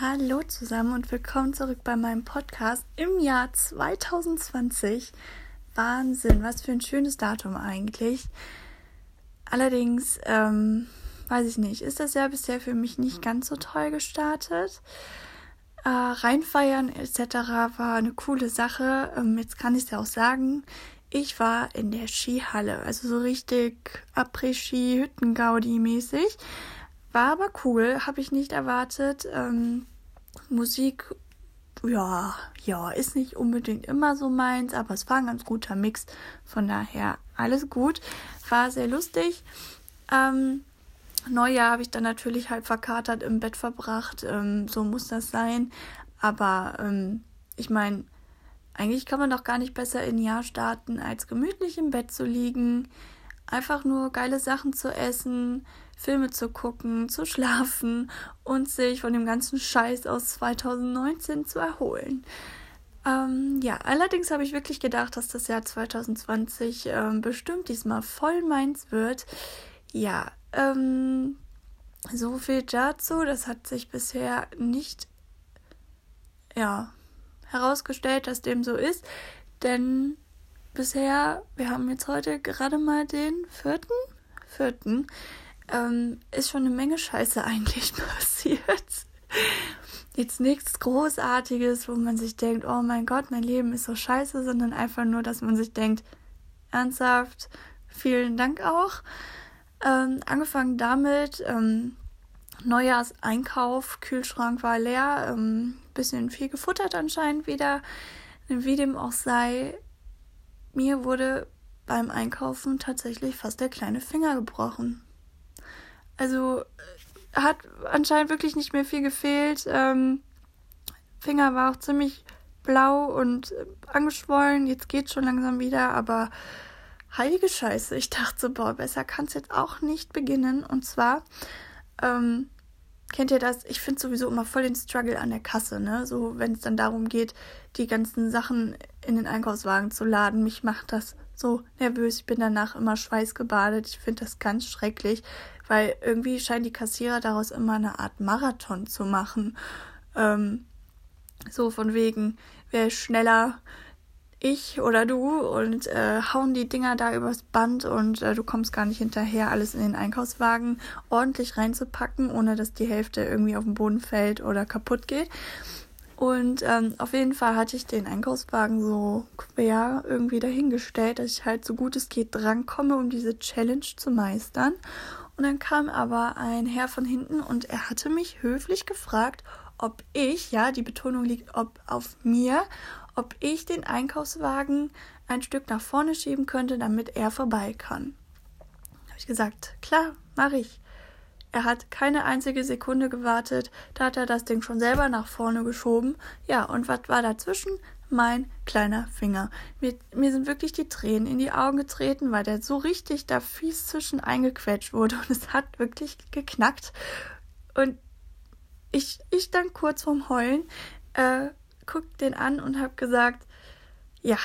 Hallo zusammen und willkommen zurück bei meinem Podcast im Jahr 2020. Wahnsinn, was für ein schönes Datum eigentlich. Allerdings, ähm, weiß ich nicht, ist das Jahr bisher für mich nicht ganz so toll gestartet. Äh, reinfeiern etc. war eine coole Sache. Ähm, jetzt kann ich es ja auch sagen. Ich war in der Skihalle, also so richtig Après-Ski, Hüttengaudi mäßig. War aber cool, habe ich nicht erwartet. Ähm, Musik, ja, ja, ist nicht unbedingt immer so meins, aber es war ein ganz guter Mix. Von daher alles gut. War sehr lustig. Ähm, Neujahr habe ich dann natürlich halb verkatert im Bett verbracht. Ähm, so muss das sein. Aber ähm, ich meine, eigentlich kann man doch gar nicht besser in Jahr starten, als gemütlich im Bett zu liegen, einfach nur geile Sachen zu essen, Filme zu gucken, zu schlafen und sich von dem ganzen Scheiß aus 2019 zu erholen. Ähm, ja, allerdings habe ich wirklich gedacht, dass das Jahr 2020 ähm, bestimmt diesmal voll meins wird. Ja, ähm, so viel dazu. Das hat sich bisher nicht, ja, herausgestellt, dass dem so ist. Denn bisher, wir haben jetzt heute gerade mal den vierten, vierten, ähm, ist schon eine Menge Scheiße eigentlich passiert. Jetzt nichts Großartiges, wo man sich denkt, oh mein Gott, mein Leben ist so scheiße, sondern einfach nur, dass man sich denkt, ernsthaft, vielen Dank auch. Ähm, angefangen damit, ähm, Neujahrseinkauf, Kühlschrank war leer, ähm, bisschen viel gefuttert anscheinend wieder. Wie dem auch sei, mir wurde beim Einkaufen tatsächlich fast der kleine Finger gebrochen. Also äh, hat anscheinend wirklich nicht mehr viel gefehlt. Ähm, Finger war auch ziemlich blau und äh, angeschwollen. Jetzt geht's schon langsam wieder, aber heilige Scheiße. Ich dachte so, boah, besser kann's jetzt auch nicht beginnen. Und zwar, ähm, kennt ihr das? Ich finde sowieso immer voll den Struggle an der Kasse, ne? So, wenn es dann darum geht, die ganzen Sachen in den Einkaufswagen zu laden. Mich macht das so nervös. Ich bin danach immer schweißgebadet. Ich finde das ganz schrecklich weil irgendwie scheinen die Kassierer daraus immer eine Art Marathon zu machen. Ähm, so von wegen, wer schneller, ich oder du und äh, hauen die Dinger da übers Band und äh, du kommst gar nicht hinterher, alles in den Einkaufswagen ordentlich reinzupacken, ohne dass die Hälfte irgendwie auf den Boden fällt oder kaputt geht. Und ähm, auf jeden Fall hatte ich den Einkaufswagen so quer irgendwie dahingestellt, dass ich halt so gut es geht drankomme, um diese Challenge zu meistern. Und dann kam aber ein Herr von hinten und er hatte mich höflich gefragt, ob ich, ja, die Betonung liegt ob auf mir, ob ich den Einkaufswagen ein Stück nach vorne schieben könnte, damit er vorbei kann. Habe ich gesagt, klar, mache ich. Er hat keine einzige Sekunde gewartet, da hat er das Ding schon selber nach vorne geschoben. Ja, und was war dazwischen? mein kleiner Finger. Mir, mir sind wirklich die Tränen in die Augen getreten, weil der so richtig da fies zwischen eingequetscht wurde und es hat wirklich geknackt. Und ich, ich dann kurz vorm Heulen, äh, guck den an und hab gesagt, ja,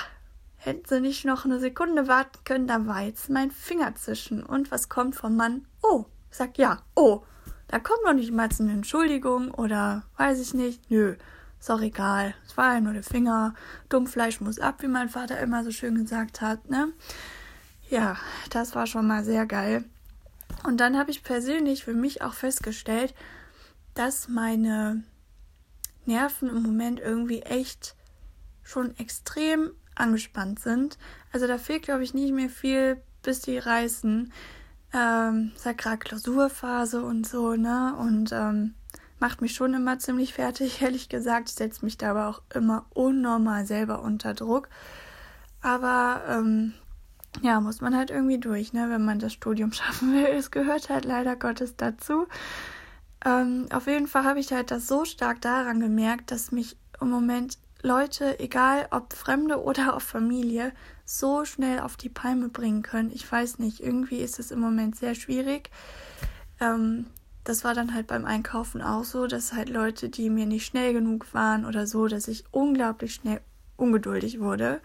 hätten sie nicht noch eine Sekunde warten können, da war jetzt mein Finger zwischen. Und was kommt vom Mann? Oh, sag ja, oh. Da kommt noch nicht mal eine Entschuldigung oder weiß ich nicht. Nö, ist auch egal. Es war ja nur der Finger. Dummfleisch muss ab, wie mein Vater immer so schön gesagt hat, ne? Ja, das war schon mal sehr geil. Und dann habe ich persönlich für mich auch festgestellt, dass meine Nerven im Moment irgendwie echt schon extrem angespannt sind. Also da fehlt, glaube ich, nicht mehr viel, bis die reißen. Ähm, ist ja gerade Klausurphase und so, ne? Und ähm, macht mich schon immer ziemlich fertig, ehrlich gesagt. Ich setze mich da aber auch immer unnormal selber unter Druck. Aber ähm, ja, muss man halt irgendwie durch, ne, wenn man das Studium schaffen will. Es gehört halt leider Gottes dazu. Ähm, auf jeden Fall habe ich halt das so stark daran gemerkt, dass mich im Moment Leute, egal ob Fremde oder auf Familie, so schnell auf die Palme bringen können. Ich weiß nicht, irgendwie ist es im Moment sehr schwierig. Ähm, das war dann halt beim Einkaufen auch so, dass halt Leute, die mir nicht schnell genug waren oder so, dass ich unglaublich schnell ungeduldig wurde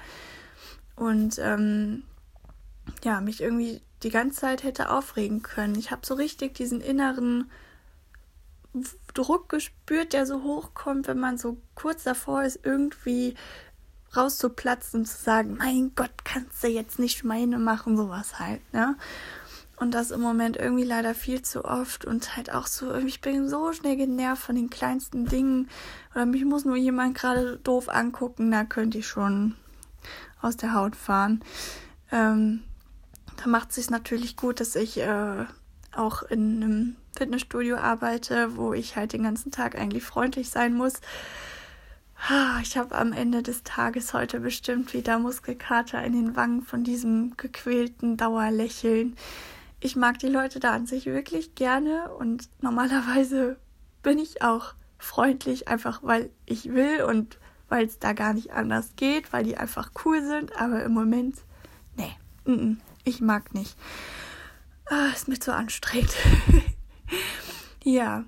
und ähm, ja, mich irgendwie die ganze Zeit hätte aufregen können. Ich habe so richtig diesen inneren Druck gespürt, der so hochkommt, wenn man so kurz davor ist, irgendwie rauszuplatzen und zu sagen, mein Gott, kannst du jetzt nicht meine machen, sowas halt, ne? Und das im Moment irgendwie leider viel zu oft und halt auch so, ich bin so schnell genervt von den kleinsten Dingen. Oder mich muss nur jemand gerade doof angucken, da könnte ich schon aus der Haut fahren. Ähm, da macht es sich natürlich gut, dass ich äh, auch in einem Fitnessstudio arbeite, wo ich halt den ganzen Tag eigentlich freundlich sein muss. Ich habe am Ende des Tages heute bestimmt wieder Muskelkater in den Wangen von diesem gequälten Dauerlächeln. Ich mag die Leute da an sich wirklich gerne und normalerweise bin ich auch freundlich, einfach weil ich will und weil es da gar nicht anders geht, weil die einfach cool sind. Aber im Moment, nee, ich mag nicht. Ah, ist mir zu anstrengend. ja,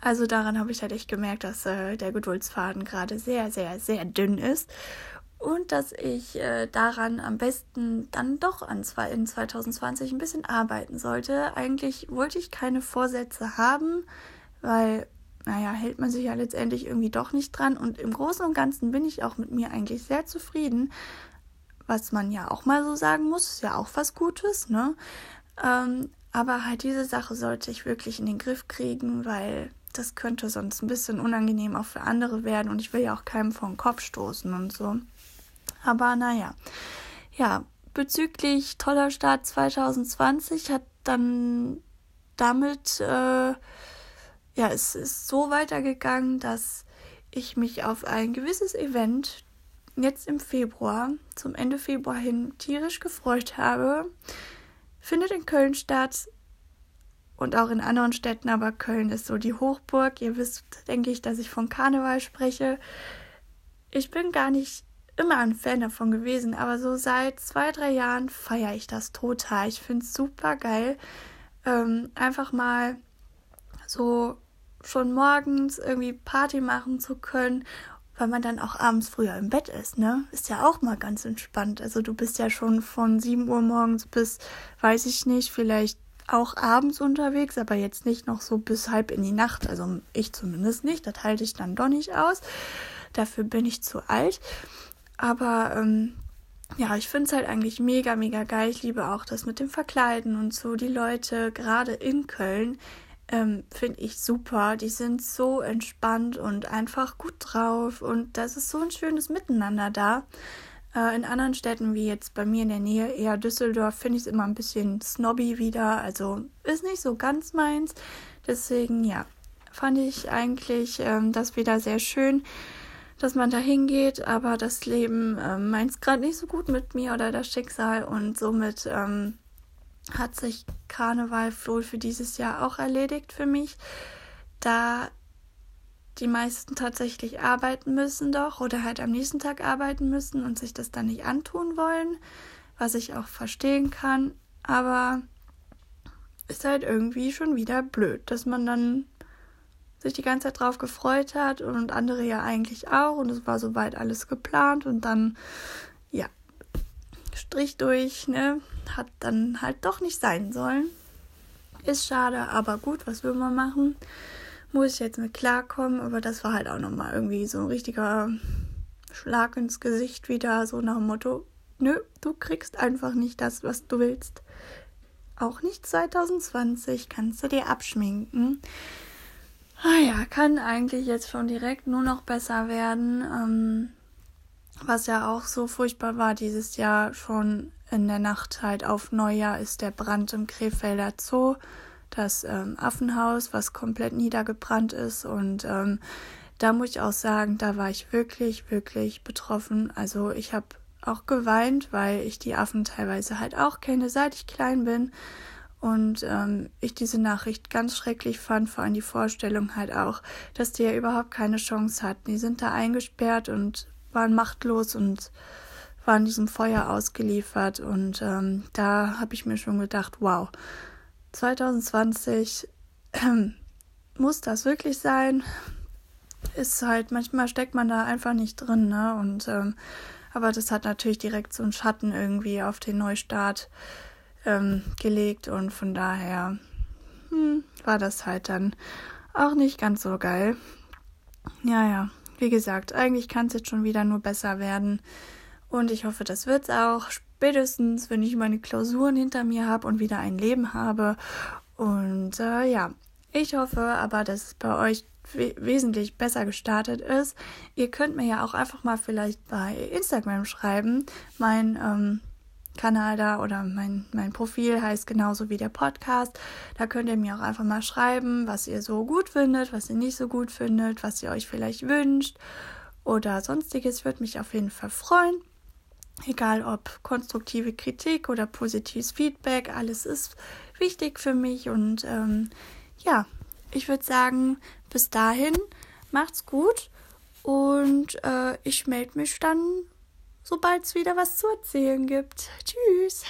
also daran habe ich halt echt gemerkt, dass äh, der Geduldsfaden gerade sehr, sehr, sehr dünn ist. Und dass ich äh, daran am besten dann doch an zwei, in 2020 ein bisschen arbeiten sollte. Eigentlich wollte ich keine Vorsätze haben, weil naja, hält man sich ja letztendlich irgendwie doch nicht dran. Und im Großen und Ganzen bin ich auch mit mir eigentlich sehr zufrieden. Was man ja auch mal so sagen muss, ist ja auch was Gutes, ne? Ähm, aber halt diese Sache sollte ich wirklich in den Griff kriegen, weil das könnte sonst ein bisschen unangenehm auch für andere werden und ich will ja auch keinem vor den Kopf stoßen und so. Aber naja, ja, bezüglich toller Start 2020 hat dann damit äh, ja, es ist so weitergegangen, dass ich mich auf ein gewisses Event jetzt im Februar, zum Ende Februar hin, tierisch gefreut habe. Findet in Köln statt und auch in anderen Städten, aber Köln ist so die Hochburg. Ihr wisst, denke ich, dass ich von Karneval spreche. Ich bin gar nicht immer ein Fan davon gewesen, aber so seit zwei, drei Jahren feiere ich das total. Ich finde es super geil. Ähm, einfach mal so schon morgens irgendwie Party machen zu können, weil man dann auch abends früher im Bett ist, ne? Ist ja auch mal ganz entspannt. Also du bist ja schon von 7 Uhr morgens bis, weiß ich nicht, vielleicht auch abends unterwegs, aber jetzt nicht noch so bis halb in die Nacht. Also ich zumindest nicht. Das halte ich dann doch nicht aus. Dafür bin ich zu alt. Aber ähm, ja, ich finde es halt eigentlich mega, mega geil. Ich liebe auch das mit dem Verkleiden und so. Die Leute, gerade in Köln, ähm, finde ich super. Die sind so entspannt und einfach gut drauf und das ist so ein schönes Miteinander da. Äh, in anderen Städten, wie jetzt bei mir in der Nähe, eher Düsseldorf, finde ich es immer ein bisschen snobby wieder. Also ist nicht so ganz meins. Deswegen, ja, fand ich eigentlich ähm, das wieder sehr schön, dass man da hingeht, aber das Leben äh, meint es gerade nicht so gut mit mir oder das Schicksal und somit ähm, hat sich Karneval wohl für dieses Jahr auch erledigt für mich, da die meisten tatsächlich arbeiten müssen doch oder halt am nächsten Tag arbeiten müssen und sich das dann nicht antun wollen, was ich auch verstehen kann, aber ist halt irgendwie schon wieder blöd, dass man dann sich die ganze Zeit drauf gefreut hat und andere ja eigentlich auch und es war soweit alles geplant und dann Strich durch, ne? Hat dann halt doch nicht sein sollen. Ist schade, aber gut, was will man machen? Muss ich jetzt mit klarkommen, aber das war halt auch nochmal irgendwie so ein richtiger Schlag ins Gesicht wieder, so nach dem Motto, nö, du kriegst einfach nicht das, was du willst. Auch nicht 2020 kannst du dir abschminken. Ah ja, kann eigentlich jetzt schon direkt nur noch besser werden. Ähm, was ja auch so furchtbar war dieses Jahr schon in der Nacht halt auf Neujahr ist der Brand im Krefelder Zoo, das ähm, Affenhaus, was komplett niedergebrannt ist. Und ähm, da muss ich auch sagen, da war ich wirklich, wirklich betroffen. Also ich habe auch geweint, weil ich die Affen teilweise halt auch kenne, seit ich klein bin. Und ähm, ich diese Nachricht ganz schrecklich fand, vor allem die Vorstellung halt auch, dass die ja überhaupt keine Chance hatten. Die sind da eingesperrt und waren machtlos und waren diesem Feuer ausgeliefert. Und ähm, da habe ich mir schon gedacht, wow, 2020 äh, muss das wirklich sein? Ist halt, manchmal steckt man da einfach nicht drin, ne? Und ähm, aber das hat natürlich direkt so einen Schatten irgendwie auf den Neustart ähm, gelegt und von daher hm, war das halt dann auch nicht ganz so geil. Ja, ja, wie gesagt, eigentlich kann es jetzt schon wieder nur besser werden. Und ich hoffe, das wird's auch. Spätestens, wenn ich meine Klausuren hinter mir habe und wieder ein Leben habe. Und äh, ja, ich hoffe aber, dass es bei euch we wesentlich besser gestartet ist. Ihr könnt mir ja auch einfach mal vielleicht bei Instagram schreiben. Mein ähm, Kanal da oder mein, mein Profil heißt genauso wie der Podcast. Da könnt ihr mir auch einfach mal schreiben, was ihr so gut findet, was ihr nicht so gut findet, was ihr euch vielleicht wünscht oder sonstiges. Würde mich auf jeden Fall freuen. Egal ob konstruktive Kritik oder positives Feedback, alles ist wichtig für mich. Und ähm, ja, ich würde sagen, bis dahin macht's gut und äh, ich melde mich dann sobald es wieder was zu erzählen gibt. Tschüss.